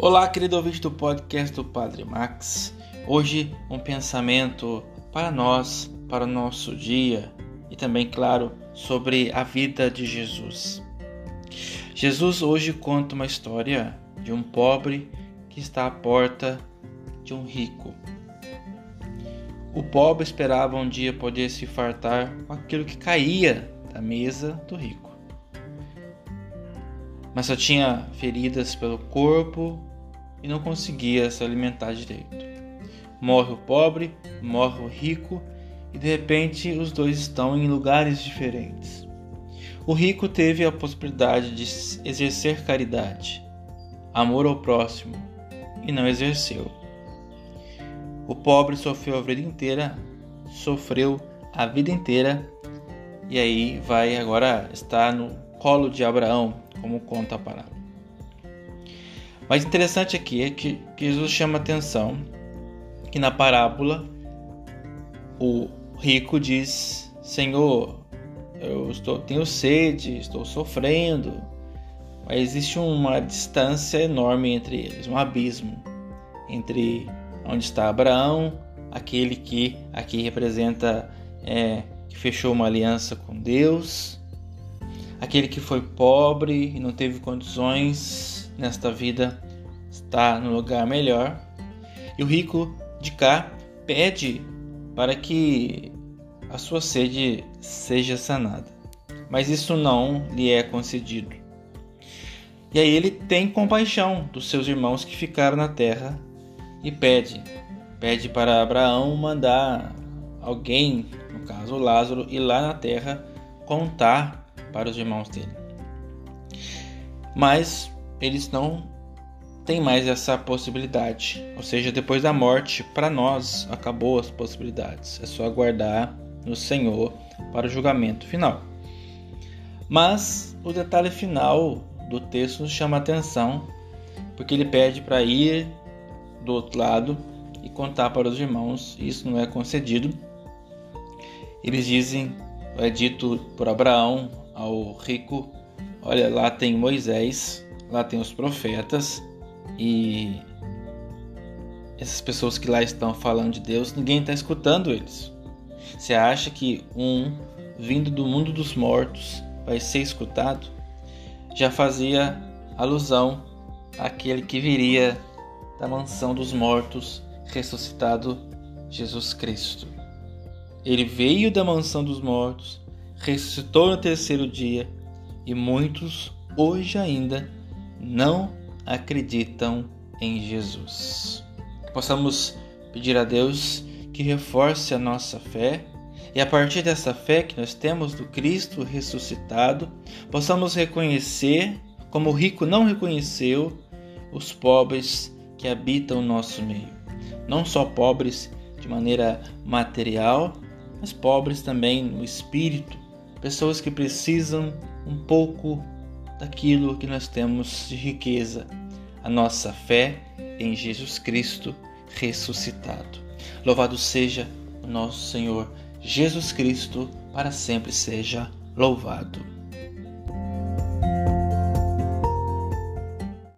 Olá, querido ouvinte do podcast do Padre Max. Hoje, um pensamento para nós, para o nosso dia e também, claro, sobre a vida de Jesus. Jesus hoje conta uma história de um pobre que está à porta de um rico. O pobre esperava um dia poder se fartar com aquilo que caía da mesa do rico. Mas só tinha feridas pelo corpo e não conseguia se alimentar direito. Morre o pobre, morre o rico e de repente os dois estão em lugares diferentes. O rico teve a possibilidade de exercer caridade, amor ao próximo e não exerceu. O pobre sofreu a vida inteira, sofreu a vida inteira e aí vai agora estar no colo de Abraão, como conta a parábola. Mas interessante aqui é que Jesus chama atenção que na parábola o rico diz: Senhor, eu estou, tenho sede, estou sofrendo. Mas existe uma distância enorme entre eles, um abismo entre onde está Abraão, aquele que aqui representa é, que fechou uma aliança com Deus, aquele que foi pobre e não teve condições nesta vida está no lugar melhor. E o rico de cá pede para que a sua sede seja sanada. Mas isso não lhe é concedido. E aí ele tem compaixão dos seus irmãos que ficaram na terra e pede, pede para Abraão mandar alguém, no caso Lázaro, ir lá na terra contar para os irmãos dele. Mas eles não têm mais essa possibilidade. Ou seja, depois da morte, para nós, acabou as possibilidades. É só aguardar no Senhor para o julgamento final. Mas o detalhe final do texto nos chama a atenção, porque ele pede para ir do outro lado e contar para os irmãos, isso não é concedido. Eles dizem, é dito por Abraão ao rico: Olha, lá tem Moisés, lá tem os profetas e essas pessoas que lá estão falando de Deus, ninguém está escutando eles. Você acha que um vindo do mundo dos mortos vai ser escutado? Já fazia alusão àquele que viria da mansão dos mortos, ressuscitado Jesus Cristo. Ele veio da mansão dos mortos, ressuscitou no terceiro dia e muitos hoje ainda não acreditam em Jesus. Possamos pedir a Deus que reforce a nossa fé e a partir dessa fé que nós temos do Cristo ressuscitado, possamos reconhecer, como o rico não reconheceu, os pobres que habitam o nosso meio. Não só pobres de maneira material, mas pobres também no espírito, pessoas que precisam um pouco daquilo que nós temos de riqueza, a nossa fé em Jesus Cristo ressuscitado. Louvado seja o nosso Senhor Jesus Cristo, para sempre seja louvado.